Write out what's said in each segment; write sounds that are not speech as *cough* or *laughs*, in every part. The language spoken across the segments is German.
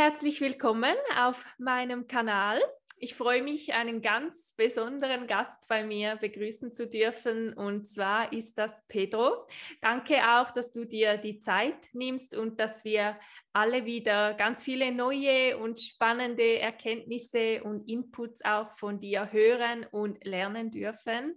Herzlich willkommen auf meinem Kanal. Ich freue mich, einen ganz besonderen Gast bei mir begrüßen zu dürfen und zwar ist das Pedro. Danke auch, dass du dir die Zeit nimmst und dass wir alle wieder ganz viele neue und spannende Erkenntnisse und Inputs auch von dir hören und lernen dürfen.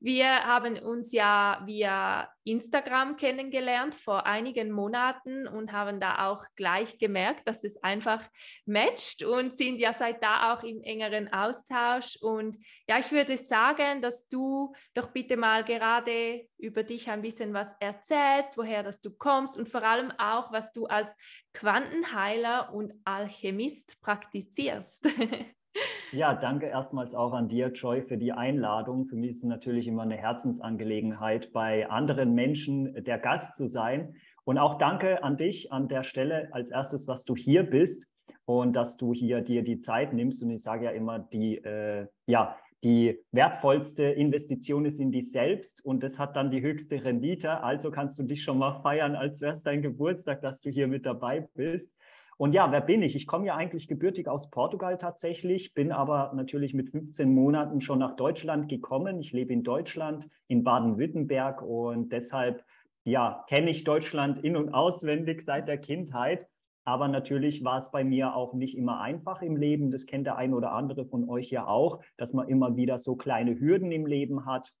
Wir haben uns ja via Instagram kennengelernt vor einigen Monaten und haben da auch gleich gemerkt, dass es einfach matcht und sind ja seit da auch im engeren Austausch. Und ja, ich würde sagen, dass du doch bitte mal gerade über dich ein bisschen was erzählst, woher dass du kommst und vor allem auch, was du als Quantenheiler und Alchemist praktizierst. *laughs* Ja, danke erstmals auch an dir, Joy, für die Einladung. Für mich ist es natürlich immer eine Herzensangelegenheit, bei anderen Menschen der Gast zu sein. Und auch danke an dich an der Stelle als erstes, dass du hier bist und dass du hier dir die Zeit nimmst. Und ich sage ja immer, die, äh, ja, die wertvollste Investition ist in dich selbst und das hat dann die höchste Rendite. Also kannst du dich schon mal feiern, als wäre es dein Geburtstag, dass du hier mit dabei bist. Und ja, wer bin ich? Ich komme ja eigentlich gebürtig aus Portugal tatsächlich, bin aber natürlich mit 15 Monaten schon nach Deutschland gekommen. Ich lebe in Deutschland, in Baden-Württemberg und deshalb ja, kenne ich Deutschland in und auswendig seit der Kindheit. Aber natürlich war es bei mir auch nicht immer einfach im Leben. Das kennt der ein oder andere von euch ja auch, dass man immer wieder so kleine Hürden im Leben hat,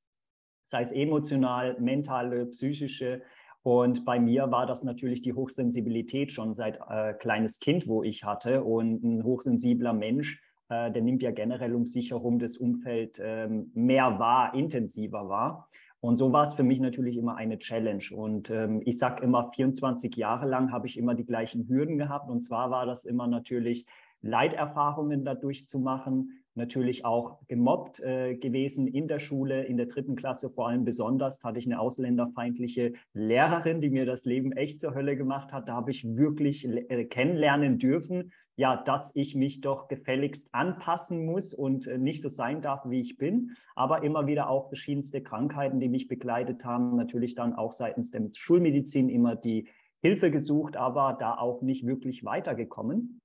sei es emotional, mentale, psychische. Und bei mir war das natürlich die Hochsensibilität schon seit äh, kleines Kind, wo ich hatte. Und ein hochsensibler Mensch, äh, der nimmt ja generell um sich herum das Umfeld äh, mehr wahr, intensiver wahr. Und so war es für mich natürlich immer eine Challenge. Und ähm, ich sage immer, 24 Jahre lang habe ich immer die gleichen Hürden gehabt. Und zwar war das immer natürlich Leiterfahrungen dadurch zu machen, natürlich auch gemobbt äh, gewesen in der Schule, in der dritten Klasse vor allem besonders, hatte ich eine ausländerfeindliche Lehrerin, die mir das Leben echt zur Hölle gemacht hat. Da habe ich wirklich äh, kennenlernen dürfen, ja, dass ich mich doch gefälligst anpassen muss und äh, nicht so sein darf, wie ich bin. Aber immer wieder auch verschiedenste Krankheiten, die mich begleitet haben. Natürlich dann auch seitens der Schulmedizin immer die Hilfe gesucht, aber da auch nicht wirklich weitergekommen.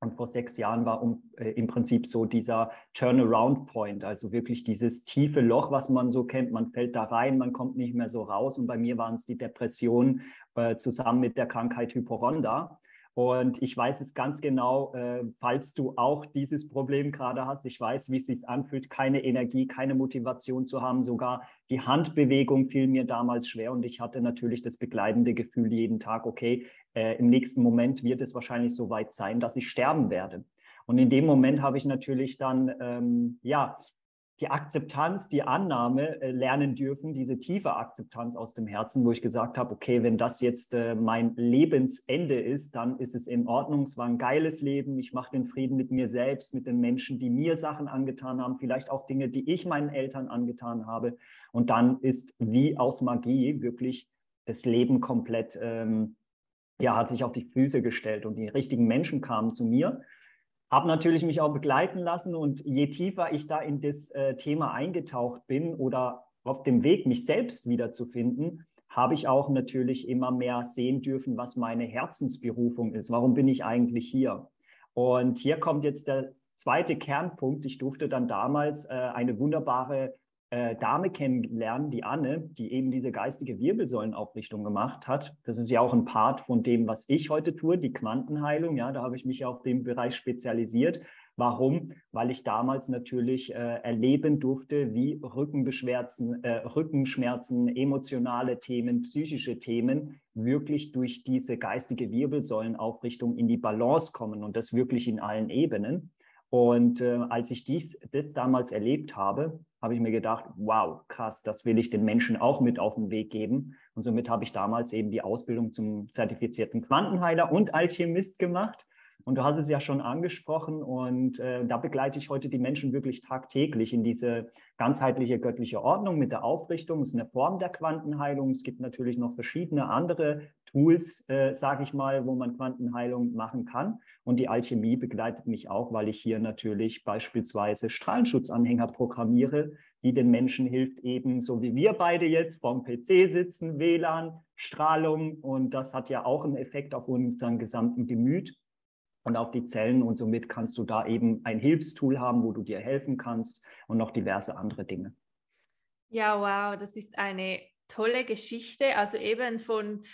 Und vor sechs Jahren war um, äh, im Prinzip so dieser Turnaround Point, also wirklich dieses tiefe Loch, was man so kennt. Man fällt da rein, man kommt nicht mehr so raus. Und bei mir waren es die Depressionen äh, zusammen mit der Krankheit Hyporonda. Und ich weiß es ganz genau, äh, falls du auch dieses Problem gerade hast. Ich weiß, wie es sich anfühlt, keine Energie, keine Motivation zu haben. Sogar die Handbewegung fiel mir damals schwer und ich hatte natürlich das begleitende Gefühl jeden Tag, okay, äh, im nächsten Moment wird es wahrscheinlich so weit sein, dass ich sterben werde. Und in dem Moment habe ich natürlich dann, ähm, ja, die Akzeptanz, die Annahme äh, lernen dürfen, diese tiefe Akzeptanz aus dem Herzen, wo ich gesagt habe, okay, wenn das jetzt äh, mein Lebensende ist, dann ist es in Ordnung. Es war ein geiles Leben. Ich mache den Frieden mit mir selbst, mit den Menschen, die mir Sachen angetan haben, vielleicht auch Dinge, die ich meinen Eltern angetan habe. Und dann ist wie aus Magie wirklich das Leben komplett ähm, ja, hat sich auf die Füße gestellt und die richtigen Menschen kamen zu mir. Habe natürlich mich auch begleiten lassen und je tiefer ich da in das äh, Thema eingetaucht bin oder auf dem Weg, mich selbst wiederzufinden, habe ich auch natürlich immer mehr sehen dürfen, was meine Herzensberufung ist. Warum bin ich eigentlich hier? Und hier kommt jetzt der zweite Kernpunkt. Ich durfte dann damals äh, eine wunderbare äh, Dame kennengelernt, die Anne, die eben diese geistige Wirbelsäulenaufrichtung gemacht hat. Das ist ja auch ein Part von dem, was ich heute tue, die Quantenheilung. Ja, da habe ich mich auf den Bereich spezialisiert. Warum? Weil ich damals natürlich äh, erleben durfte, wie Rückenbeschwerzen, äh, Rückenschmerzen, emotionale Themen, psychische Themen wirklich durch diese geistige Wirbelsäulenaufrichtung in die Balance kommen und das wirklich in allen Ebenen. Und äh, als ich dies das damals erlebt habe, habe ich mir gedacht, wow, krass, das will ich den Menschen auch mit auf den Weg geben. Und somit habe ich damals eben die Ausbildung zum zertifizierten Quantenheiler und Alchemist gemacht. Und du hast es ja schon angesprochen und äh, da begleite ich heute die Menschen wirklich tagtäglich in diese ganzheitliche göttliche Ordnung mit der Aufrichtung. Es ist eine Form der Quantenheilung. Es gibt natürlich noch verschiedene andere Tools, äh, sage ich mal, wo man Quantenheilung machen kann. Und die Alchemie begleitet mich auch, weil ich hier natürlich beispielsweise Strahlenschutzanhänger programmiere, die den Menschen hilft, eben so wie wir beide jetzt vorm PC sitzen, WLAN, Strahlung. Und das hat ja auch einen Effekt auf unseren gesamten Gemüt. Und auf die Zellen und somit kannst du da eben ein Hilfstool haben, wo du dir helfen kannst und noch diverse andere Dinge. Ja, wow, das ist eine tolle Geschichte. Also eben von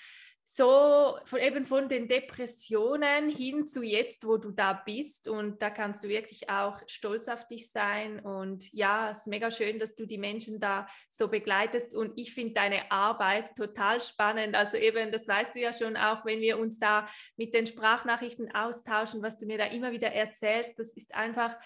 so von, eben von den Depressionen hin zu jetzt, wo du da bist. Und da kannst du wirklich auch stolz auf dich sein. Und ja, es ist mega schön, dass du die Menschen da so begleitest. Und ich finde deine Arbeit total spannend. Also eben, das weißt du ja schon auch, wenn wir uns da mit den Sprachnachrichten austauschen, was du mir da immer wieder erzählst. Das ist einfach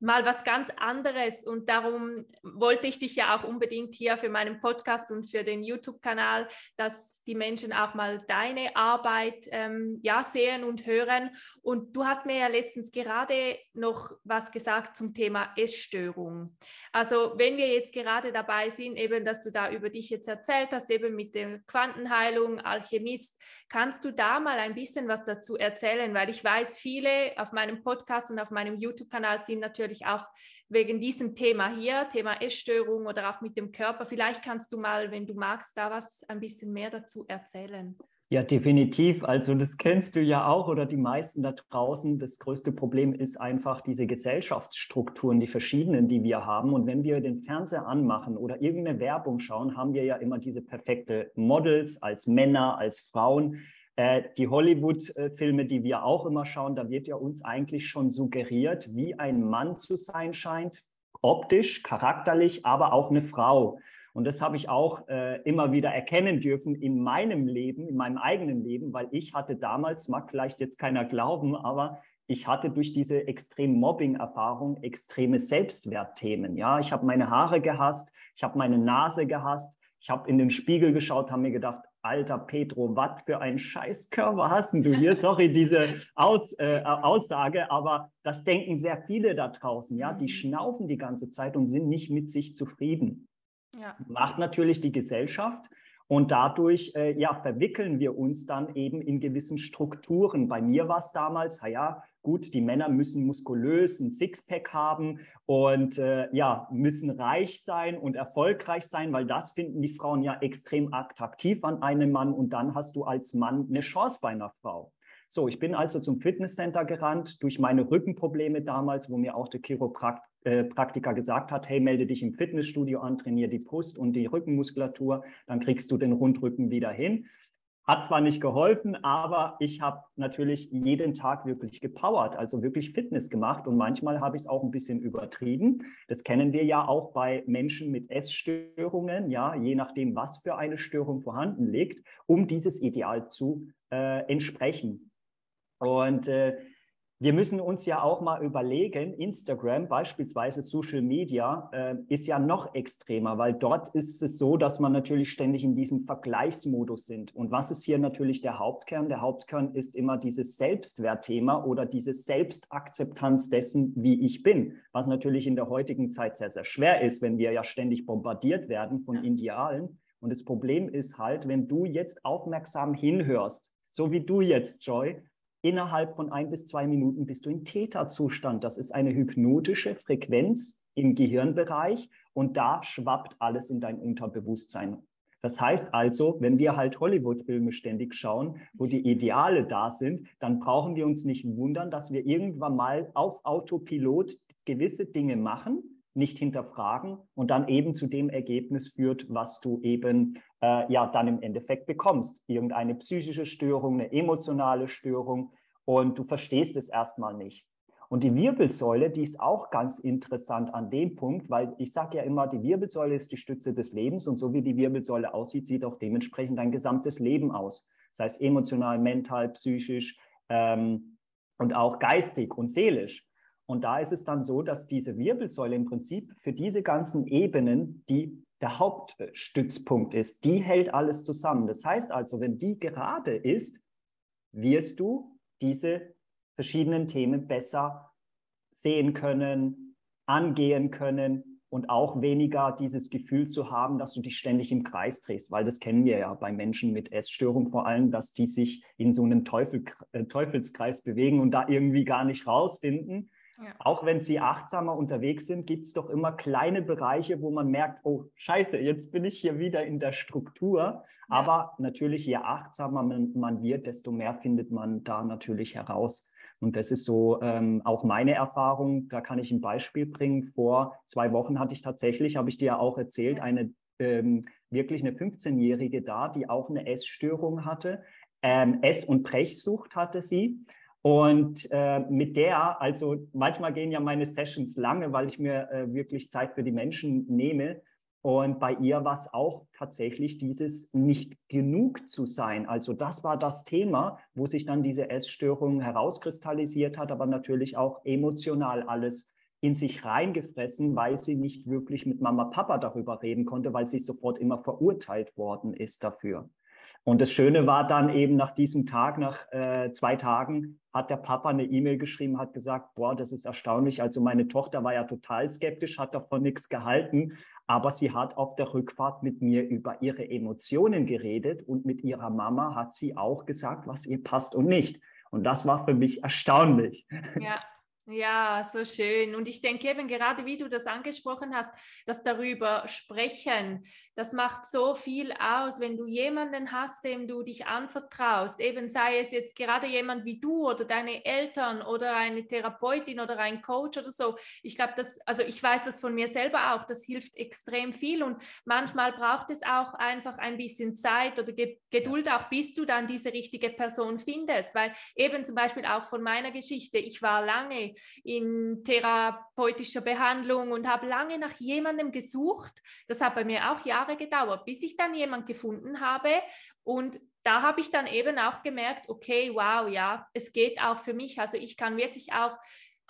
mal was ganz anderes. Und darum wollte ich dich ja auch unbedingt hier für meinen Podcast und für den YouTube-Kanal, dass die Menschen auch mal deine Arbeit ähm, ja, sehen und hören. Und du hast mir ja letztens gerade noch was gesagt zum Thema Essstörung. Also wenn wir jetzt gerade dabei sind, eben, dass du da über dich jetzt erzählt hast, eben mit der Quantenheilung, Alchemist, kannst du da mal ein bisschen was dazu erzählen? Weil ich weiß, viele auf meinem Podcast und auf meinem YouTube-Kanal sind natürlich auch wegen diesem Thema hier, Thema Essstörung oder auch mit dem Körper. Vielleicht kannst du mal, wenn du magst, da was ein bisschen mehr dazu erzählen. Ja, definitiv. Also das kennst du ja auch oder die meisten da draußen. Das größte Problem ist einfach diese Gesellschaftsstrukturen, die verschiedenen, die wir haben. Und wenn wir den Fernseher anmachen oder irgendeine Werbung schauen, haben wir ja immer diese perfekte Models als Männer, als Frauen. Äh, die Hollywood-Filme, die wir auch immer schauen, da wird ja uns eigentlich schon suggeriert, wie ein Mann zu sein scheint, optisch, charakterlich, aber auch eine Frau. Und das habe ich auch äh, immer wieder erkennen dürfen in meinem Leben, in meinem eigenen Leben, weil ich hatte damals, mag vielleicht jetzt keiner glauben, aber ich hatte durch diese extrem Mobbing-Erfahrung extreme Selbstwertthemen. Ja, ich habe meine Haare gehasst, ich habe meine Nase gehasst, ich habe in den Spiegel geschaut, habe mir gedacht, alter Petro, was für ein Scheißkörper hast du hier? Sorry, diese Aus, äh, Aussage, aber das denken sehr viele da draußen. Ja, die mhm. schnaufen die ganze Zeit und sind nicht mit sich zufrieden. Ja. Macht natürlich die Gesellschaft. Und dadurch äh, ja, verwickeln wir uns dann eben in gewissen Strukturen. Bei mir war es damals, ja, gut, die Männer müssen muskulös ein Sixpack haben und äh, ja, müssen reich sein und erfolgreich sein, weil das finden die Frauen ja extrem attraktiv an einem Mann. Und dann hast du als Mann eine Chance bei einer Frau. So, ich bin also zum Fitnesscenter gerannt durch meine Rückenprobleme damals, wo mir auch der Chiroprakt äh, gesagt hat, hey, melde dich im Fitnessstudio an, trainiere die Brust und die Rückenmuskulatur, dann kriegst du den Rundrücken wieder hin. Hat zwar nicht geholfen, aber ich habe natürlich jeden Tag wirklich gepowert, also wirklich Fitness gemacht und manchmal habe ich es auch ein bisschen übertrieben. Das kennen wir ja auch bei Menschen mit Essstörungen, ja, je nachdem, was für eine Störung vorhanden liegt, um dieses Ideal zu äh, entsprechen. Und äh, wir müssen uns ja auch mal überlegen, Instagram, beispielsweise Social Media, äh, ist ja noch extremer, weil dort ist es so, dass man natürlich ständig in diesem Vergleichsmodus sind. Und was ist hier natürlich der Hauptkern? Der Hauptkern ist immer dieses Selbstwertthema oder diese Selbstakzeptanz dessen, wie ich bin, was natürlich in der heutigen Zeit sehr, sehr schwer ist, wenn wir ja ständig bombardiert werden von Idealen. Und das Problem ist halt, wenn du jetzt aufmerksam hinhörst, so wie du jetzt, Joy, innerhalb von ein bis zwei Minuten bist du in Theta-Zustand. Das ist eine hypnotische Frequenz im Gehirnbereich und da schwappt alles in dein Unterbewusstsein. Das heißt also, wenn wir halt Hollywood-Filme ständig schauen, wo die Ideale da sind, dann brauchen wir uns nicht wundern, dass wir irgendwann mal auf Autopilot gewisse Dinge machen, nicht hinterfragen und dann eben zu dem Ergebnis führt, was du eben äh, ja dann im Endeffekt bekommst. Irgendeine psychische Störung, eine emotionale Störung und du verstehst es erstmal nicht. Und die Wirbelsäule, die ist auch ganz interessant an dem Punkt, weil ich sage ja immer, die Wirbelsäule ist die Stütze des Lebens und so wie die Wirbelsäule aussieht, sieht auch dementsprechend dein gesamtes Leben aus. Das heißt emotional, mental, psychisch ähm, und auch geistig und seelisch. Und da ist es dann so, dass diese Wirbelsäule im Prinzip für diese ganzen Ebenen die der Hauptstützpunkt ist. Die hält alles zusammen. Das heißt also, wenn die gerade ist, wirst du diese verschiedenen Themen besser sehen können, angehen können und auch weniger dieses Gefühl zu haben, dass du dich ständig im Kreis drehst, weil das kennen wir ja bei Menschen mit Essstörung vor allem, dass die sich in so einem Teufel, äh, Teufelskreis bewegen und da irgendwie gar nicht rausfinden. Ja. Auch wenn sie achtsamer unterwegs sind, gibt es doch immer kleine Bereiche, wo man merkt, oh scheiße, jetzt bin ich hier wieder in der Struktur. Ja. Aber natürlich, je achtsamer man, man, wird, desto mehr findet man da natürlich heraus. Und das ist so ähm, auch meine Erfahrung. Da kann ich ein Beispiel bringen. Vor zwei Wochen hatte ich tatsächlich, habe ich dir ja auch erzählt, eine ähm, wirklich eine 15-Jährige da, die auch eine Essstörung hatte. Ähm, Ess- und Brechsucht hatte sie. Und äh, mit der, also manchmal gehen ja meine Sessions lange, weil ich mir äh, wirklich Zeit für die Menschen nehme. Und bei ihr war es auch tatsächlich dieses nicht genug zu sein. Also das war das Thema, wo sich dann diese Essstörung herauskristallisiert hat, aber natürlich auch emotional alles in sich reingefressen, weil sie nicht wirklich mit Mama, Papa darüber reden konnte, weil sie sofort immer verurteilt worden ist dafür. Und das Schöne war dann eben nach diesem Tag, nach äh, zwei Tagen, hat der Papa eine E-Mail geschrieben, hat gesagt, boah, das ist erstaunlich. Also meine Tochter war ja total skeptisch, hat davon nichts gehalten, aber sie hat auf der Rückfahrt mit mir über ihre Emotionen geredet und mit ihrer Mama hat sie auch gesagt, was ihr passt und nicht. Und das war für mich erstaunlich. Ja, ja, so schön. Und ich denke eben gerade, wie du das angesprochen hast, das darüber sprechen, das macht so viel aus, wenn du jemanden hast, dem du dich anvertraust, eben sei es jetzt gerade jemand wie du oder deine Eltern oder eine Therapeutin oder ein Coach oder so. Ich glaube, das, also ich weiß das von mir selber auch, das hilft extrem viel und manchmal braucht es auch einfach ein bisschen Zeit oder Geduld auch, bis du dann diese richtige Person findest, weil eben zum Beispiel auch von meiner Geschichte, ich war lange in therapeutischer Behandlung und habe lange nach jemandem gesucht. Das hat bei mir auch Jahre gedauert, bis ich dann jemand gefunden habe. Und da habe ich dann eben auch gemerkt, okay, wow, ja, es geht auch für mich. Also ich kann wirklich auch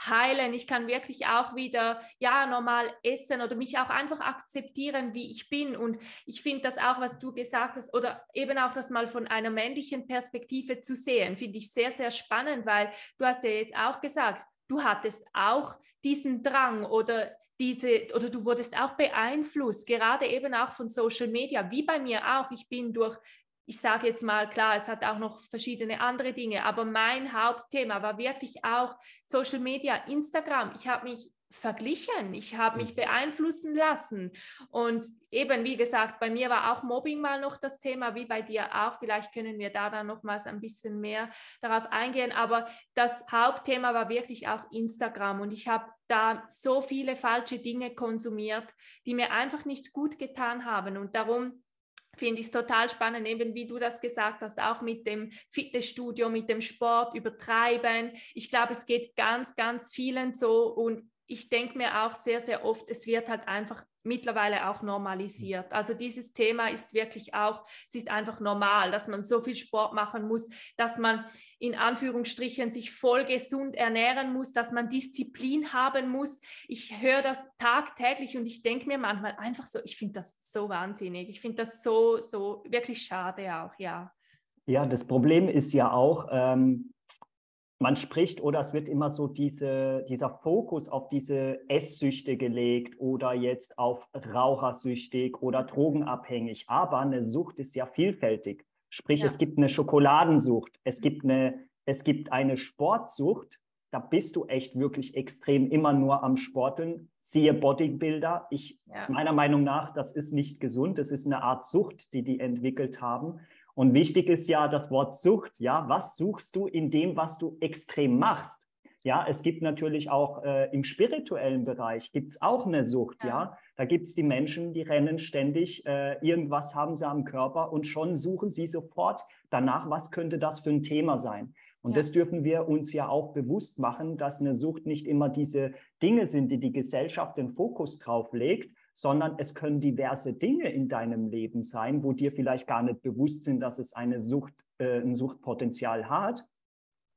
heilen. Ich kann wirklich auch wieder ja normal essen oder mich auch einfach akzeptieren, wie ich bin. Und ich finde das auch, was du gesagt hast, oder eben auch das mal von einer männlichen Perspektive zu sehen, finde ich sehr, sehr spannend, weil du hast ja jetzt auch gesagt, du hattest auch diesen Drang oder diese, oder du wurdest auch beeinflusst, gerade eben auch von Social Media, wie bei mir auch. Ich bin durch, ich sage jetzt mal, klar, es hat auch noch verschiedene andere Dinge, aber mein Hauptthema war wirklich auch Social Media, Instagram. Ich habe mich verglichen, ich habe mich mhm. beeinflussen lassen. Und eben, wie gesagt, bei mir war auch Mobbing mal noch das Thema, wie bei dir auch. Vielleicht können wir da dann nochmals ein bisschen mehr darauf eingehen. Aber das Hauptthema war wirklich auch Instagram. Und ich habe da so viele falsche Dinge konsumiert, die mir einfach nicht gut getan haben. Und darum finde ich es total spannend, eben wie du das gesagt hast, auch mit dem Fitnessstudio, mit dem Sport übertreiben. Ich glaube, es geht ganz, ganz vielen so und ich denke mir auch sehr, sehr oft, es wird halt einfach mittlerweile auch normalisiert. Also dieses Thema ist wirklich auch, es ist einfach normal, dass man so viel Sport machen muss, dass man in Anführungsstrichen sich voll gesund ernähren muss, dass man Disziplin haben muss. Ich höre das tagtäglich und ich denke mir manchmal einfach so, ich finde das so wahnsinnig. Ich finde das so, so wirklich schade auch, ja. Ja, das Problem ist ja auch, ähm, man spricht oder es wird immer so diese, dieser Fokus auf diese Esssüchte gelegt oder jetzt auf Rauchersüchtig oder drogenabhängig. Aber eine Sucht ist ja vielfältig. Sprich, ja. es gibt eine Schokoladensucht, es gibt eine, es gibt eine Sportsucht. Da bist du echt wirklich extrem immer nur am Sporteln. Siehe Bodybuilder. Ich, ja. meiner Meinung nach, das ist nicht gesund. Das ist eine Art Sucht, die die entwickelt haben. Und wichtig ist ja das Wort Sucht. Ja, was suchst du in dem, was du extrem machst? Ja, es gibt natürlich auch äh, im spirituellen Bereich gibt es auch eine Sucht. Ja, ja? da gibt es die Menschen, die rennen ständig, äh, irgendwas haben sie am Körper und schon suchen sie sofort danach, was könnte das für ein Thema sein. Und ja. das dürfen wir uns ja auch bewusst machen, dass eine Sucht nicht immer diese Dinge sind, die die Gesellschaft den Fokus drauf legt, sondern es können diverse Dinge in deinem Leben sein, wo dir vielleicht gar nicht bewusst sind, dass es eine Sucht, äh, ein Suchtpotenzial hat.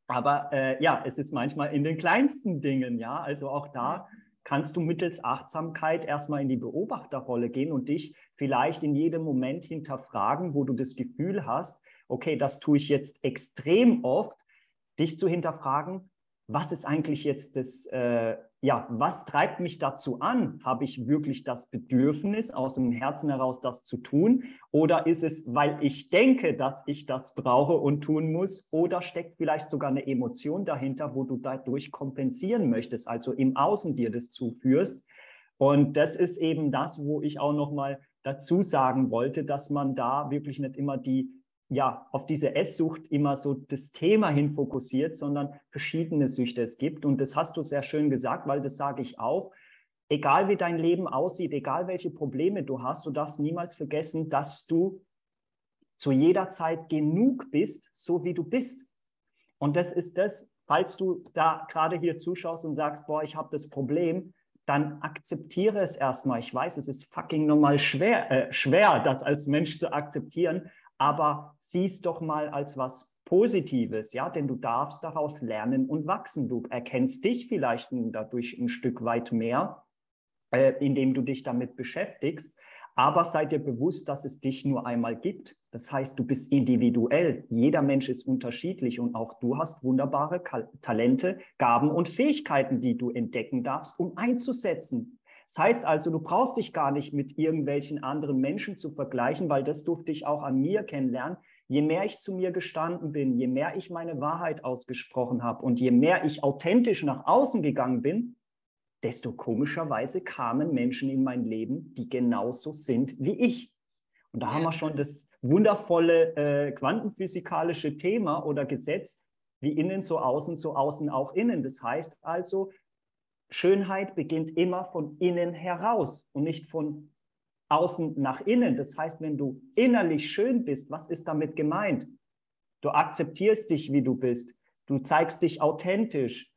Aber äh, ja, es ist manchmal in den kleinsten Dingen, ja. Also auch da kannst du mittels Achtsamkeit erstmal in die Beobachterrolle gehen und dich vielleicht in jedem Moment hinterfragen, wo du das Gefühl hast, okay, das tue ich jetzt extrem oft, dich zu hinterfragen, was ist eigentlich jetzt das, äh, ja, was treibt mich dazu an? Habe ich wirklich das Bedürfnis, aus dem Herzen heraus das zu tun? Oder ist es, weil ich denke, dass ich das brauche und tun muss? Oder steckt vielleicht sogar eine Emotion dahinter, wo du dadurch kompensieren möchtest, also im Außen dir das zuführst? Und das ist eben das, wo ich auch nochmal dazu sagen wollte, dass man da wirklich nicht immer die ja, auf diese Esssucht immer so das Thema hin fokussiert, sondern verschiedene Süchte es gibt. Und das hast du sehr schön gesagt, weil das sage ich auch. Egal wie dein Leben aussieht, egal welche Probleme du hast, du darfst niemals vergessen, dass du zu jeder Zeit genug bist, so wie du bist. Und das ist das, falls du da gerade hier zuschaust und sagst, boah, ich habe das Problem, dann akzeptiere es erstmal. Ich weiß, es ist fucking normal schwer, äh, schwer, das als Mensch zu akzeptieren, aber sieh es doch mal als was Positives, ja, denn du darfst daraus lernen und wachsen. Du erkennst dich vielleicht dadurch ein Stück weit mehr, äh, indem du dich damit beschäftigst. Aber sei dir bewusst, dass es dich nur einmal gibt. Das heißt, du bist individuell. Jeder Mensch ist unterschiedlich und auch du hast wunderbare Talente, Gaben und Fähigkeiten, die du entdecken darfst, um einzusetzen. Das heißt also, du brauchst dich gar nicht mit irgendwelchen anderen Menschen zu vergleichen, weil das durfte ich auch an mir kennenlernen. Je mehr ich zu mir gestanden bin, je mehr ich meine Wahrheit ausgesprochen habe und je mehr ich authentisch nach außen gegangen bin, desto komischerweise kamen Menschen in mein Leben, die genauso sind wie ich. Und da haben wir schon das wundervolle äh, quantenphysikalische Thema oder Gesetz, wie innen so außen, so außen auch innen. Das heißt also, Schönheit beginnt immer von innen heraus und nicht von außen nach innen. Das heißt, wenn du innerlich schön bist, was ist damit gemeint? Du akzeptierst dich, wie du bist. Du zeigst dich authentisch.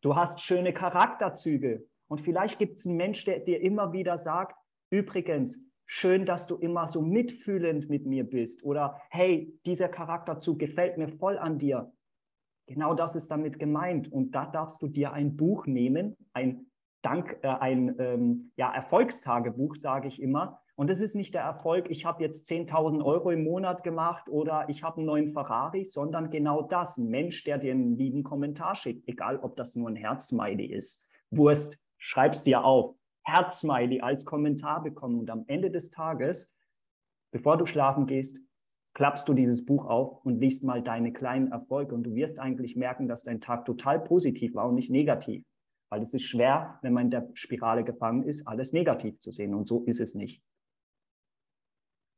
Du hast schöne Charakterzüge. Und vielleicht gibt es einen Mensch, der dir immer wieder sagt, übrigens, schön, dass du immer so mitfühlend mit mir bist. Oder hey, dieser Charakterzug gefällt mir voll an dir. Genau das ist damit gemeint. Und da darfst du dir ein Buch nehmen, ein Dank, äh, ein ähm, ja, Erfolgstagebuch, sage ich immer. Und das ist nicht der Erfolg, ich habe jetzt 10.000 Euro im Monat gemacht oder ich habe einen neuen Ferrari, sondern genau das. Ein Mensch, der dir einen lieben Kommentar schickt, egal ob das nur ein Herzsmiley ist. Wurst, schreib's dir auf. Herzsmiley als Kommentar bekommen. Und am Ende des Tages, bevor du schlafen gehst, klappst du dieses Buch auf und liest mal deine kleinen Erfolge und du wirst eigentlich merken, dass dein Tag total positiv war und nicht negativ. Weil es ist schwer, wenn man in der Spirale gefangen ist, alles negativ zu sehen. Und so ist es nicht.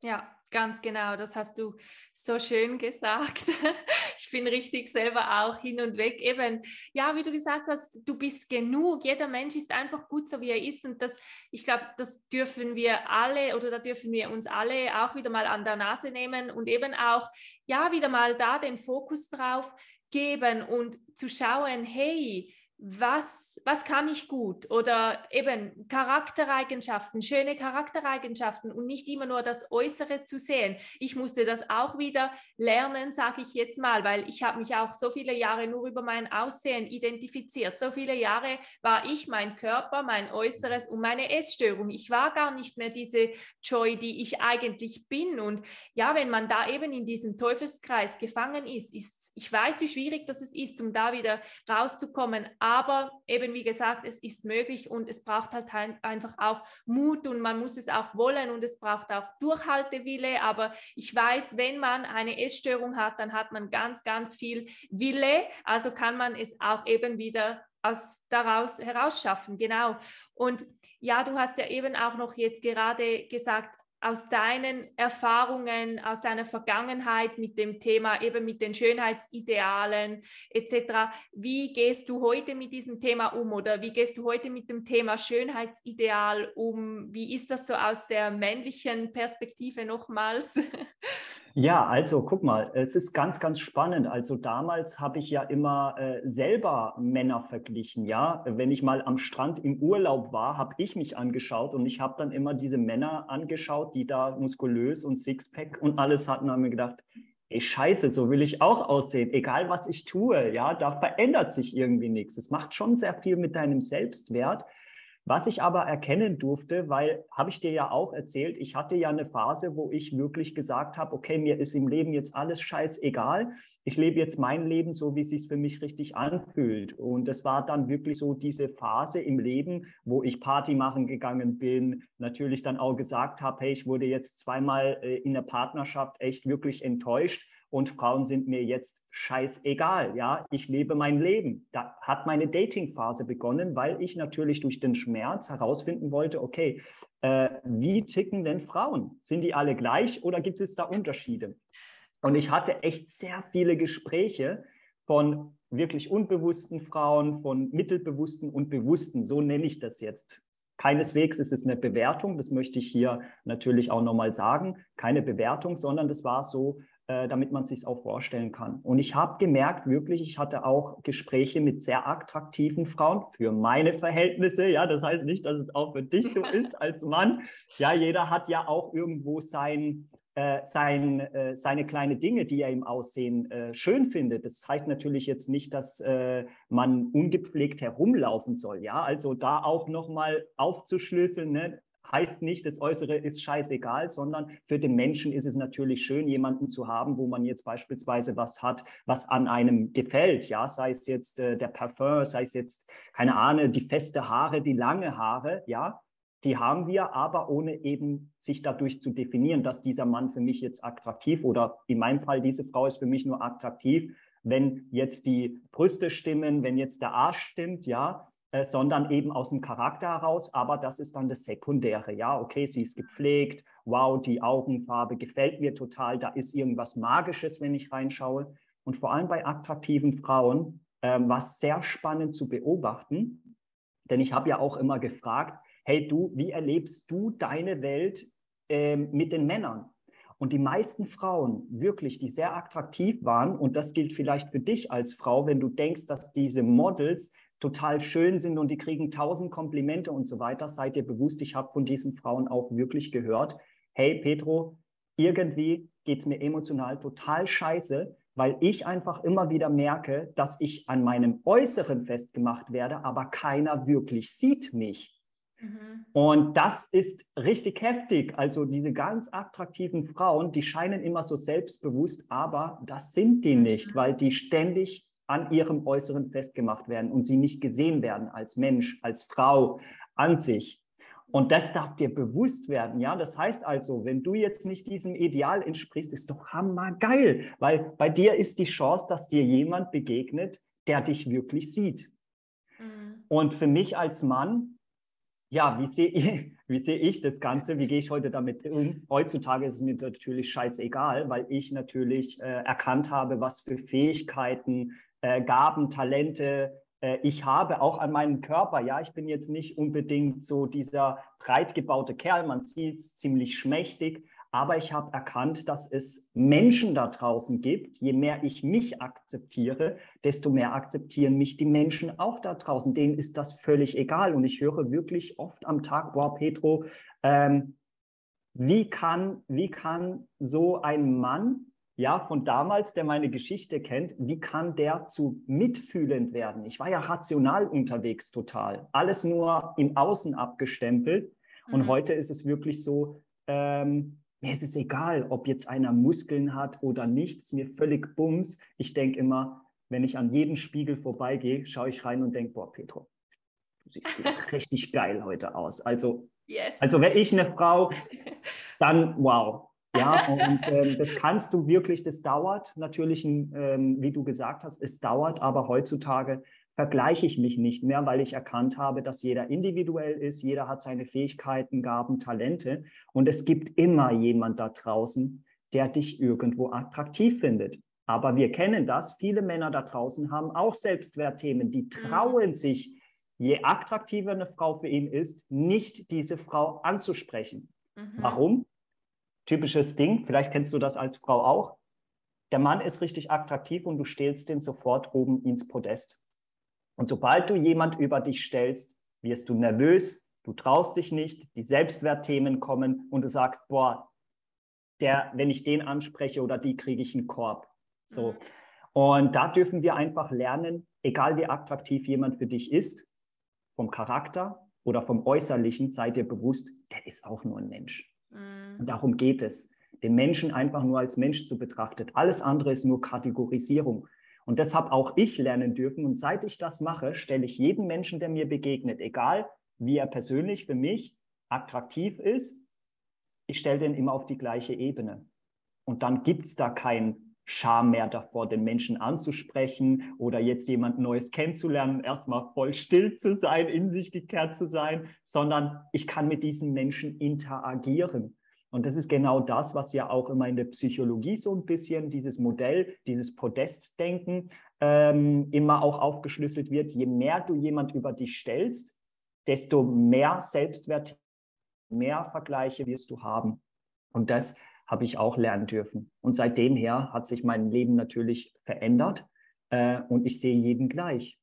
Ja, ganz genau. Das hast du so schön gesagt. *laughs* Ich bin richtig selber auch hin und weg. Eben, ja, wie du gesagt hast, du bist genug. Jeder Mensch ist einfach gut, so wie er ist. Und das, ich glaube, das dürfen wir alle oder da dürfen wir uns alle auch wieder mal an der Nase nehmen und eben auch, ja, wieder mal da den Fokus drauf geben und zu schauen, hey, was, was kann ich gut oder eben Charaktereigenschaften, schöne Charaktereigenschaften und nicht immer nur das Äußere zu sehen. Ich musste das auch wieder lernen, sage ich jetzt mal, weil ich habe mich auch so viele Jahre nur über mein Aussehen identifiziert. So viele Jahre war ich mein Körper, mein Äußeres und meine Essstörung. Ich war gar nicht mehr diese Joy, die ich eigentlich bin. Und ja, wenn man da eben in diesem Teufelskreis gefangen ist, ist ich weiß, wie schwierig das ist, um da wieder rauszukommen aber eben wie gesagt, es ist möglich und es braucht halt einfach auch Mut und man muss es auch wollen und es braucht auch Durchhaltewille. Aber ich weiß, wenn man eine Essstörung hat, dann hat man ganz, ganz viel Wille. Also kann man es auch eben wieder aus, daraus herausschaffen. Genau. Und ja, du hast ja eben auch noch jetzt gerade gesagt, aus deinen Erfahrungen, aus deiner Vergangenheit mit dem Thema, eben mit den Schönheitsidealen etc. Wie gehst du heute mit diesem Thema um oder wie gehst du heute mit dem Thema Schönheitsideal um? Wie ist das so aus der männlichen Perspektive nochmals? *laughs* Ja, also guck mal, es ist ganz, ganz spannend. Also damals habe ich ja immer äh, selber Männer verglichen, ja. Wenn ich mal am Strand im Urlaub war, habe ich mich angeschaut und ich habe dann immer diese Männer angeschaut, die da muskulös und Sixpack und alles hatten, und habe mir gedacht, ey, scheiße, so will ich auch aussehen. Egal was ich tue, ja, da verändert sich irgendwie nichts. Es macht schon sehr viel mit deinem Selbstwert. Was ich aber erkennen durfte, weil, habe ich dir ja auch erzählt, ich hatte ja eine Phase, wo ich wirklich gesagt habe, okay, mir ist im Leben jetzt alles scheißegal. Ich lebe jetzt mein Leben so, wie es sich für mich richtig anfühlt. Und das war dann wirklich so diese Phase im Leben, wo ich Party machen gegangen bin, natürlich dann auch gesagt habe, hey, ich wurde jetzt zweimal äh, in der Partnerschaft echt wirklich enttäuscht und Frauen sind mir jetzt scheißegal. Ja, ich lebe mein Leben. Da hat meine Dating-Phase begonnen, weil ich natürlich durch den Schmerz herausfinden wollte, okay, äh, wie ticken denn Frauen? Sind die alle gleich oder gibt es da Unterschiede? Und ich hatte echt sehr viele Gespräche von wirklich unbewussten Frauen, von mittelbewussten und bewussten, so nenne ich das jetzt. Keineswegs ist es eine Bewertung, das möchte ich hier natürlich auch nochmal sagen, keine Bewertung, sondern das war so, äh, damit man sich auch vorstellen kann. Und ich habe gemerkt, wirklich, ich hatte auch Gespräche mit sehr attraktiven Frauen für meine Verhältnisse. Ja, das heißt nicht, dass es auch für dich so *laughs* ist als Mann. Ja, jeder hat ja auch irgendwo sein, äh, sein, äh, seine kleine Dinge, die er im Aussehen äh, schön findet. Das heißt natürlich jetzt nicht, dass äh, man ungepflegt herumlaufen soll. Ja, also da auch nochmal aufzuschlüsseln. Ne? Heißt nicht, das Äußere ist scheißegal, sondern für den Menschen ist es natürlich schön, jemanden zu haben, wo man jetzt beispielsweise was hat, was an einem gefällt. Ja, sei es jetzt äh, der Parfum, sei es jetzt, keine Ahnung, die feste Haare, die lange Haare. Ja, die haben wir, aber ohne eben sich dadurch zu definieren, dass dieser Mann für mich jetzt attraktiv oder in meinem Fall diese Frau ist für mich nur attraktiv, wenn jetzt die Brüste stimmen, wenn jetzt der Arsch stimmt, ja, äh, sondern eben aus dem Charakter heraus. Aber das ist dann das Sekundäre. Ja, okay, sie ist gepflegt. Wow, die Augenfarbe gefällt mir total. Da ist irgendwas Magisches, wenn ich reinschaue. Und vor allem bei attraktiven Frauen äh, war es sehr spannend zu beobachten. Denn ich habe ja auch immer gefragt, hey du, wie erlebst du deine Welt äh, mit den Männern? Und die meisten Frauen, wirklich, die sehr attraktiv waren, und das gilt vielleicht für dich als Frau, wenn du denkst, dass diese Models total schön sind und die kriegen tausend Komplimente und so weiter, seid ihr bewusst, ich habe von diesen Frauen auch wirklich gehört, hey Petro, irgendwie geht es mir emotional total scheiße, weil ich einfach immer wieder merke, dass ich an meinem Äußeren festgemacht werde, aber keiner wirklich sieht mich. Mhm. Und das ist richtig heftig. Also diese ganz attraktiven Frauen, die scheinen immer so selbstbewusst, aber das sind die nicht, mhm. weil die ständig an ihrem Äußeren festgemacht werden und sie nicht gesehen werden als Mensch, als Frau an sich. Und das darf dir bewusst werden, ja. Das heißt also, wenn du jetzt nicht diesem Ideal entsprichst, ist doch hammergeil, weil bei dir ist die Chance, dass dir jemand begegnet, der dich wirklich sieht. Mhm. Und für mich als Mann ja, wie sehe ich, *laughs* wie sehe ich das Ganze? Wie gehe ich heute damit um? Heutzutage ist es mir natürlich scheißegal, weil ich natürlich äh, erkannt habe, was für Fähigkeiten, äh, Gaben, Talente äh, ich habe, auch an meinem Körper. Ja, ich bin jetzt nicht unbedingt so dieser breit gebaute Kerl, man sieht es ziemlich schmächtig, aber ich habe erkannt, dass es Menschen da draußen gibt. Je mehr ich mich akzeptiere, desto mehr akzeptieren mich die Menschen auch da draußen. Denen ist das völlig egal. Und ich höre wirklich oft am Tag, boah, Petro, ähm, wie, kann, wie kann so ein Mann, ja, von damals, der meine Geschichte kennt, wie kann der zu mitfühlend werden? Ich war ja rational unterwegs total. Alles nur im Außen abgestempelt. Und mhm. heute ist es wirklich so, ähm, mir ist es egal, ob jetzt einer Muskeln hat oder nicht, ist mir völlig bums. Ich denke immer, wenn ich an jeden Spiegel vorbeigehe, schaue ich rein und denke, boah, Petro, du siehst *laughs* richtig geil heute aus. Also, yes. also wäre ich eine Frau, dann wow. Ja, und ähm, das kannst du wirklich, das dauert natürlich, ähm, wie du gesagt hast, es dauert, aber heutzutage vergleiche ich mich nicht mehr, weil ich erkannt habe, dass jeder individuell ist, jeder hat seine Fähigkeiten, Gaben, Talente und es gibt immer jemand da draußen, der dich irgendwo attraktiv findet. Aber wir kennen das, viele Männer da draußen haben auch Selbstwertthemen, die mhm. trauen sich, je attraktiver eine Frau für ihn ist, nicht diese Frau anzusprechen. Mhm. Warum? Typisches Ding, vielleicht kennst du das als Frau auch. Der Mann ist richtig attraktiv und du stellst den sofort oben ins Podest. Und sobald du jemand über dich stellst, wirst du nervös, du traust dich nicht, die Selbstwertthemen kommen und du sagst, boah, der, wenn ich den anspreche oder die, kriege ich einen Korb. So. Mhm. Und da dürfen wir einfach lernen, egal wie attraktiv jemand für dich ist, vom Charakter oder vom Äußerlichen, sei dir bewusst, der ist auch nur ein Mensch. Mhm. Und darum geht es, den Menschen einfach nur als Mensch zu betrachten. Alles andere ist nur Kategorisierung. Und das habe auch ich lernen dürfen. Und seit ich das mache, stelle ich jeden Menschen, der mir begegnet, egal wie er persönlich für mich attraktiv ist, ich stelle den immer auf die gleiche Ebene. Und dann gibt es da kein Scham mehr davor, den Menschen anzusprechen oder jetzt jemand Neues kennenzulernen, erstmal voll still zu sein, in sich gekehrt zu sein, sondern ich kann mit diesen Menschen interagieren. Und das ist genau das, was ja auch immer in der Psychologie so ein bisschen, dieses Modell, dieses Podestdenken ähm, immer auch aufgeschlüsselt wird. Je mehr du jemand über dich stellst, desto mehr Selbstwert, mehr Vergleiche wirst du haben. Und das habe ich auch lernen dürfen. Und seitdem her hat sich mein Leben natürlich verändert äh, und ich sehe jeden gleich.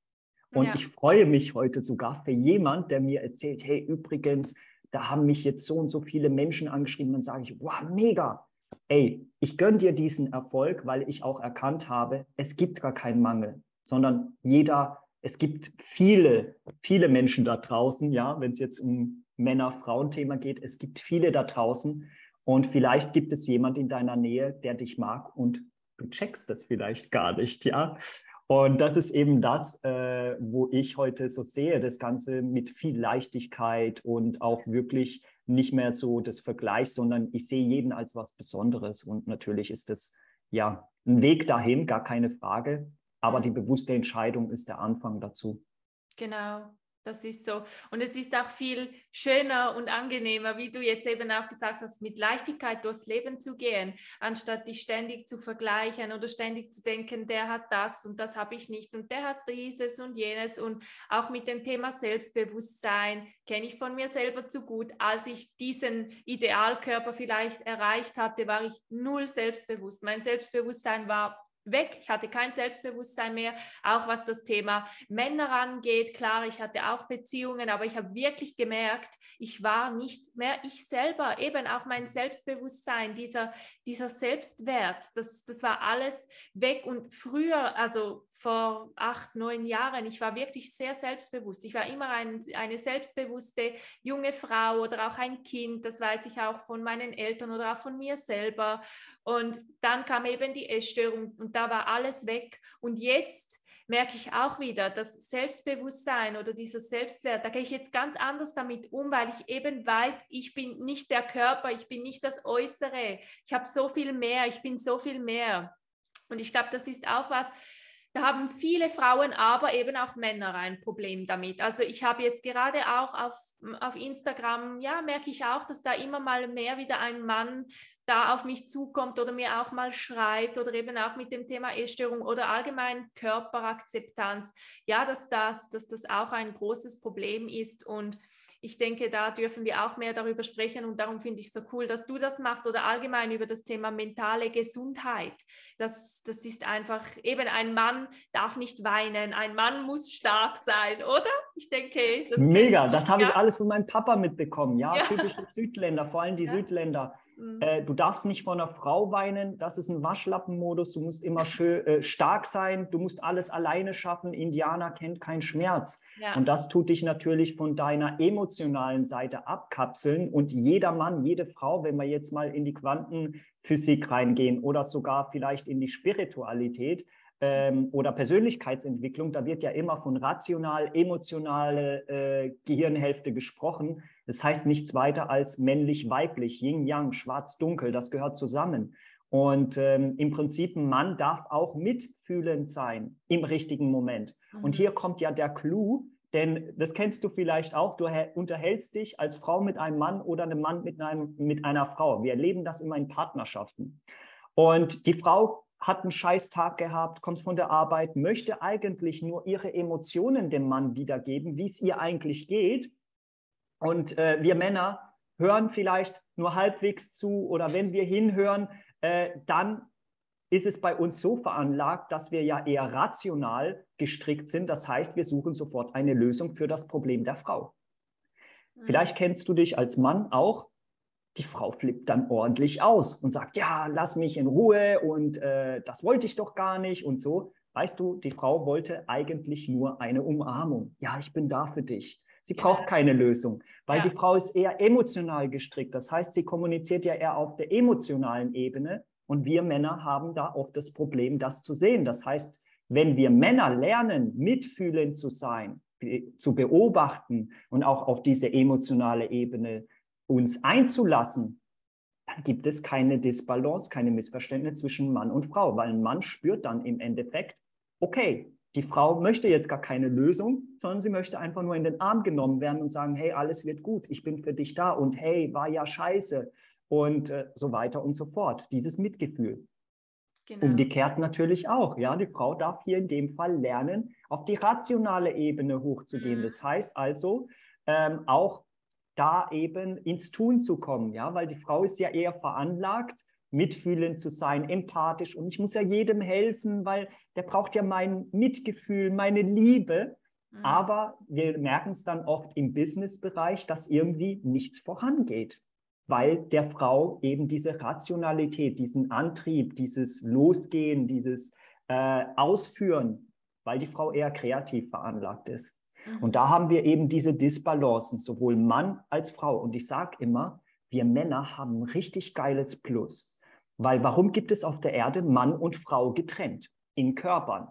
Und ja. ich freue mich heute sogar für jemand, der mir erzählt, hey, übrigens, da haben mich jetzt so und so viele Menschen angeschrieben, dann sage ich, wow, mega. Ey, ich gönne dir diesen Erfolg, weil ich auch erkannt habe, es gibt gar keinen Mangel, sondern jeder, es gibt viele, viele Menschen da draußen, ja, wenn es jetzt um Männer-Frauen-Thema geht, es gibt viele da draußen und vielleicht gibt es jemand in deiner Nähe, der dich mag und du checkst das vielleicht gar nicht, ja. Und das ist eben das, äh, wo ich heute so sehe, das Ganze mit viel Leichtigkeit und auch wirklich nicht mehr so das Vergleich, sondern ich sehe jeden als was Besonderes. Und natürlich ist es ja ein Weg dahin, gar keine Frage. Aber die bewusste Entscheidung ist der Anfang dazu. Genau. Das ist so. Und es ist auch viel schöner und angenehmer, wie du jetzt eben auch gesagt hast, mit Leichtigkeit durchs Leben zu gehen, anstatt dich ständig zu vergleichen oder ständig zu denken, der hat das und das habe ich nicht und der hat dieses und jenes. Und auch mit dem Thema Selbstbewusstsein kenne ich von mir selber zu gut. Als ich diesen Idealkörper vielleicht erreicht hatte, war ich null selbstbewusst. Mein Selbstbewusstsein war weg. Ich hatte kein Selbstbewusstsein mehr, auch was das Thema Männer angeht. Klar, ich hatte auch Beziehungen, aber ich habe wirklich gemerkt, ich war nicht mehr ich selber. Eben auch mein Selbstbewusstsein, dieser, dieser Selbstwert, das, das war alles weg. Und früher, also vor acht, neun Jahren, ich war wirklich sehr selbstbewusst. Ich war immer ein, eine selbstbewusste junge Frau oder auch ein Kind, das weiß ich auch von meinen Eltern oder auch von mir selber. Und dann kam eben die Essstörung und da war alles weg. Und jetzt merke ich auch wieder, das Selbstbewusstsein oder dieser Selbstwert, da gehe ich jetzt ganz anders damit um, weil ich eben weiß, ich bin nicht der Körper, ich bin nicht das Äußere, ich habe so viel mehr, ich bin so viel mehr. Und ich glaube, das ist auch was, haben viele Frauen, aber eben auch Männer ein Problem damit. Also ich habe jetzt gerade auch auf, auf Instagram, ja, merke ich auch, dass da immer mal mehr wieder ein Mann da auf mich zukommt oder mir auch mal schreibt oder eben auch mit dem Thema Essstörung oder allgemein Körperakzeptanz. Ja, dass das, dass das auch ein großes Problem ist und ich denke, da dürfen wir auch mehr darüber sprechen und darum finde ich es so cool, dass du das machst oder allgemein über das Thema mentale Gesundheit. Das, das ist einfach, eben ein Mann darf nicht weinen, ein Mann muss stark sein, oder? Ich denke, das Mega, das habe ja. ich alles von meinem Papa mitbekommen, ja, ja. typische Südländer, vor allem die ja. Südländer Mhm. Äh, du darfst nicht vor einer Frau weinen, das ist ein Waschlappenmodus, du musst immer schön, äh, stark sein, du musst alles alleine schaffen, Indianer kennt keinen Schmerz. Ja. Und das tut dich natürlich von deiner emotionalen Seite abkapseln und jeder Mann, jede Frau, wenn wir jetzt mal in die Quantenphysik reingehen oder sogar vielleicht in die Spiritualität, ähm, oder Persönlichkeitsentwicklung, da wird ja immer von rational, emotionale äh, Gehirnhälfte gesprochen. Das heißt nichts weiter als männlich-weiblich, Yin-Yang, schwarz-dunkel, das gehört zusammen. Und ähm, im Prinzip, ein Mann darf auch mitfühlend sein im richtigen Moment. Mhm. Und hier kommt ja der Clou, denn das kennst du vielleicht auch, du unterhältst dich als Frau mit einem Mann oder einem Mann mit, einem, mit einer Frau. Wir erleben das immer in Partnerschaften. Und die Frau hat einen scheiß Tag gehabt, kommt von der Arbeit, möchte eigentlich nur ihre Emotionen dem Mann wiedergeben, wie es ihr eigentlich geht. Und äh, wir Männer hören vielleicht nur halbwegs zu oder wenn wir hinhören, äh, dann ist es bei uns so veranlagt, dass wir ja eher rational gestrickt sind. Das heißt, wir suchen sofort eine Lösung für das Problem der Frau. Mhm. Vielleicht kennst du dich als Mann auch. Die Frau flippt dann ordentlich aus und sagt, ja, lass mich in Ruhe und äh, das wollte ich doch gar nicht und so. Weißt du, die Frau wollte eigentlich nur eine Umarmung. Ja, ich bin da für dich. Sie braucht keine Lösung, weil ja. die Frau ist eher emotional gestrickt. Das heißt, sie kommuniziert ja eher auf der emotionalen Ebene und wir Männer haben da oft das Problem, das zu sehen. Das heißt, wenn wir Männer lernen, mitfühlend zu sein, zu beobachten und auch auf diese emotionale Ebene uns einzulassen, dann gibt es keine Disbalance, keine Missverständnisse zwischen Mann und Frau, weil ein Mann spürt dann im Endeffekt, okay, die Frau möchte jetzt gar keine Lösung, sondern sie möchte einfach nur in den Arm genommen werden und sagen, hey, alles wird gut, ich bin für dich da und hey, war ja scheiße. und äh, so weiter und so fort. Dieses Mitgefühl. Genau. Umgekehrt natürlich auch. Ja, die Frau darf hier in dem Fall lernen, auf die rationale Ebene hochzugehen. Mhm. Das heißt also, ähm, auch da eben ins Tun zu kommen, ja, weil die Frau ist ja eher veranlagt, mitfühlend zu sein, empathisch und ich muss ja jedem helfen, weil der braucht ja mein Mitgefühl, meine Liebe. Mhm. Aber wir merken es dann oft im Businessbereich, dass irgendwie nichts vorangeht weil der Frau eben diese Rationalität, diesen Antrieb, dieses Losgehen, dieses äh, Ausführen, weil die Frau eher kreativ veranlagt ist. Mhm. Und da haben wir eben diese Disbalancen, sowohl Mann als Frau. Und ich sage immer, wir Männer haben richtig geiles Plus. Weil warum gibt es auf der Erde Mann und Frau getrennt? In Körpern.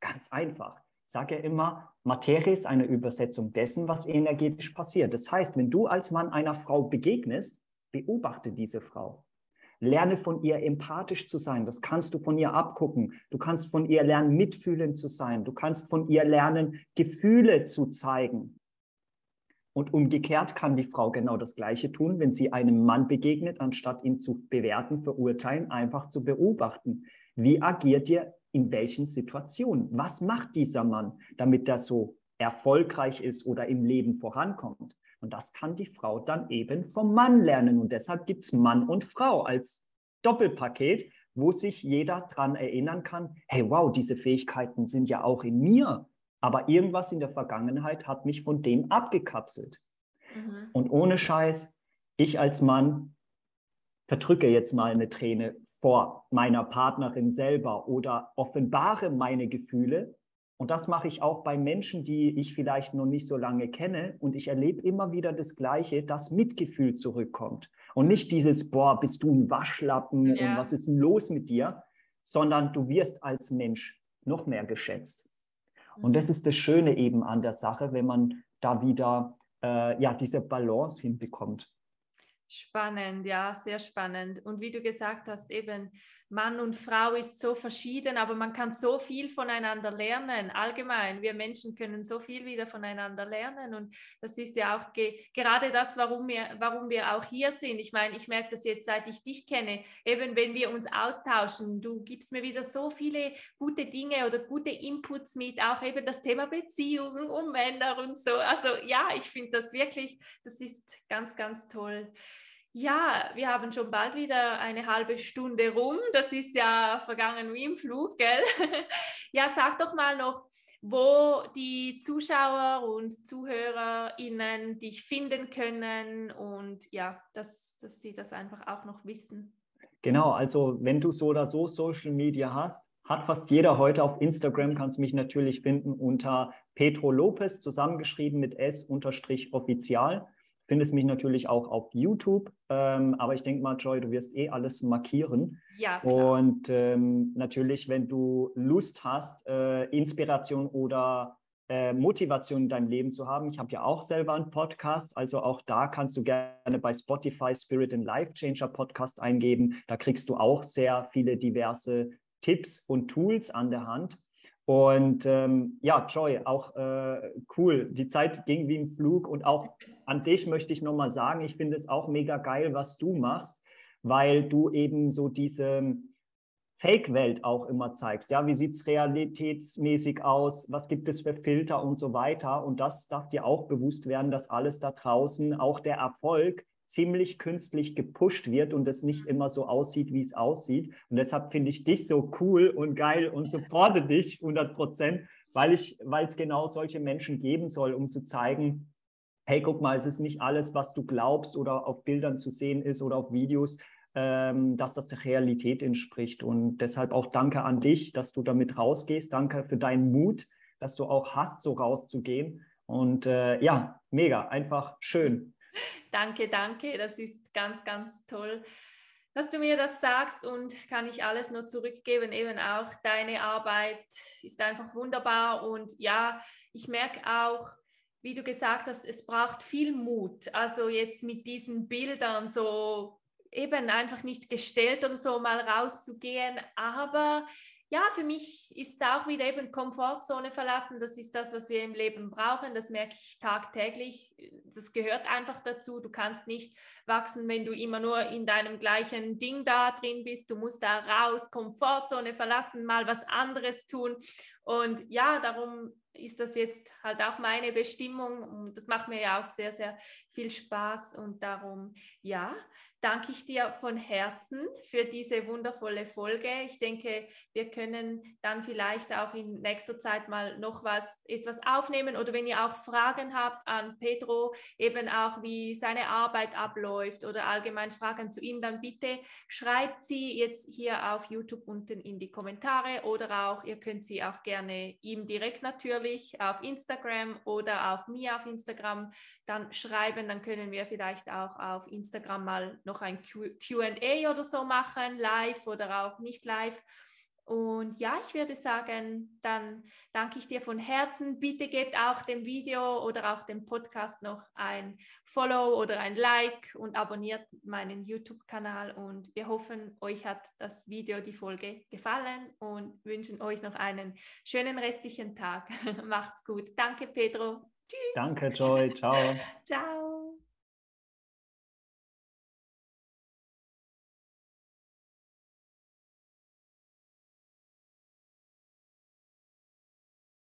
Ganz einfach. Ich sage ja immer, Materie ist eine Übersetzung dessen, was energetisch passiert. Das heißt, wenn du als Mann einer Frau begegnest, Beobachte diese Frau. Lerne von ihr empathisch zu sein. Das kannst du von ihr abgucken. Du kannst von ihr lernen, mitfühlend zu sein. Du kannst von ihr lernen, Gefühle zu zeigen. Und umgekehrt kann die Frau genau das Gleiche tun, wenn sie einem Mann begegnet, anstatt ihn zu bewerten, verurteilen, einfach zu beobachten. Wie agiert ihr in welchen Situationen? Was macht dieser Mann, damit er so erfolgreich ist oder im Leben vorankommt? Und das kann die Frau dann eben vom Mann lernen. Und deshalb gibt es Mann und Frau als Doppelpaket, wo sich jeder daran erinnern kann, hey, wow, diese Fähigkeiten sind ja auch in mir. Aber irgendwas in der Vergangenheit hat mich von dem abgekapselt. Mhm. Und ohne Scheiß, ich als Mann verdrücke jetzt mal eine Träne vor meiner Partnerin selber oder offenbare meine Gefühle, und das mache ich auch bei Menschen, die ich vielleicht noch nicht so lange kenne. Und ich erlebe immer wieder das Gleiche, dass Mitgefühl zurückkommt. Und nicht dieses, boah, bist du ein Waschlappen ja. und was ist denn los mit dir? Sondern du wirst als Mensch noch mehr geschätzt. Mhm. Und das ist das Schöne eben an der Sache, wenn man da wieder äh, ja, diese Balance hinbekommt. Spannend, ja, sehr spannend. Und wie du gesagt hast, eben Mann und Frau ist so verschieden, aber man kann so viel voneinander lernen. Allgemein, wir Menschen können so viel wieder voneinander lernen. Und das ist ja auch ge gerade das, warum wir, warum wir auch hier sind. Ich meine, ich merke das jetzt, seit ich dich kenne, eben wenn wir uns austauschen, du gibst mir wieder so viele gute Dinge oder gute Inputs mit, auch eben das Thema Beziehungen und Männer und so. Also ja, ich finde das wirklich, das ist ganz, ganz toll. Ja, wir haben schon bald wieder eine halbe Stunde rum. Das ist ja vergangen wie im Flug, gell? *laughs* ja, sag doch mal noch, wo die Zuschauer und ZuhörerInnen dich finden können und ja, dass, dass sie das einfach auch noch wissen. Genau, also wenn du so oder so Social Media hast, hat fast jeder heute auf Instagram, kannst mich natürlich finden unter Petro Lopez, zusammengeschrieben mit S unterstrich offizial findest mich natürlich auch auf YouTube. Ähm, aber ich denke mal, Joy, du wirst eh alles markieren. Ja, klar. Und ähm, natürlich, wenn du Lust hast, äh, Inspiration oder äh, Motivation in deinem Leben zu haben. Ich habe ja auch selber einen Podcast, also auch da kannst du gerne bei Spotify Spirit and Life Changer Podcast eingeben. Da kriegst du auch sehr viele diverse Tipps und Tools an der Hand. Und ähm, ja, Joy, auch äh, cool. Die Zeit ging wie im Flug und auch an dich möchte ich nochmal sagen, ich finde es auch mega geil, was du machst, weil du eben so diese Fake-Welt auch immer zeigst. Ja, wie sieht es realitätsmäßig aus? Was gibt es für Filter und so weiter? Und das darf dir auch bewusst werden, dass alles da draußen, auch der Erfolg, ziemlich künstlich gepusht wird und es nicht immer so aussieht, wie es aussieht. Und deshalb finde ich dich so cool und geil und supporte dich 100 Prozent, weil ich, weil es genau solche Menschen geben soll, um zu zeigen, hey, guck mal, es ist nicht alles, was du glaubst oder auf Bildern zu sehen ist oder auf Videos, ähm, dass das der Realität entspricht. Und deshalb auch danke an dich, dass du damit rausgehst. Danke für deinen Mut, dass du auch hast, so rauszugehen. Und äh, ja, mega, einfach schön. Danke, danke. Das ist ganz, ganz toll, dass du mir das sagst und kann ich alles nur zurückgeben. Eben auch deine Arbeit ist einfach wunderbar. Und ja, ich merke auch, wie du gesagt hast, es braucht viel Mut. Also jetzt mit diesen Bildern so eben einfach nicht gestellt oder so mal rauszugehen, aber ja, für mich ist es auch wieder eben Komfortzone verlassen. Das ist das, was wir im Leben brauchen. Das merke ich tagtäglich. Das gehört einfach dazu. Du kannst nicht wachsen, wenn du immer nur in deinem gleichen Ding da drin bist. Du musst da raus, Komfortzone verlassen, mal was anderes tun. Und ja, darum ist das jetzt halt auch meine Bestimmung und das macht mir ja auch sehr, sehr viel Spaß und darum, ja, danke ich dir von Herzen für diese wundervolle Folge. Ich denke, wir können dann vielleicht auch in nächster Zeit mal noch was etwas aufnehmen oder wenn ihr auch Fragen habt an Pedro, eben auch wie seine Arbeit abläuft oder allgemein Fragen zu ihm, dann bitte schreibt sie jetzt hier auf YouTube unten in die Kommentare oder auch ihr könnt sie auch gerne ihm direkt natürlich auf Instagram oder auf mir auf Instagram dann schreiben, dann können wir vielleicht auch auf Instagram mal noch ein QA oder so machen, live oder auch nicht live. Und ja, ich würde sagen, dann danke ich dir von Herzen. Bitte gebt auch dem Video oder auch dem Podcast noch ein Follow oder ein Like und abonniert meinen YouTube-Kanal. Und wir hoffen, euch hat das Video, die Folge gefallen und wünschen euch noch einen schönen restlichen Tag. *laughs* Macht's gut. Danke, Pedro. Tschüss. Danke, Joy. Ciao. *laughs* Ciao.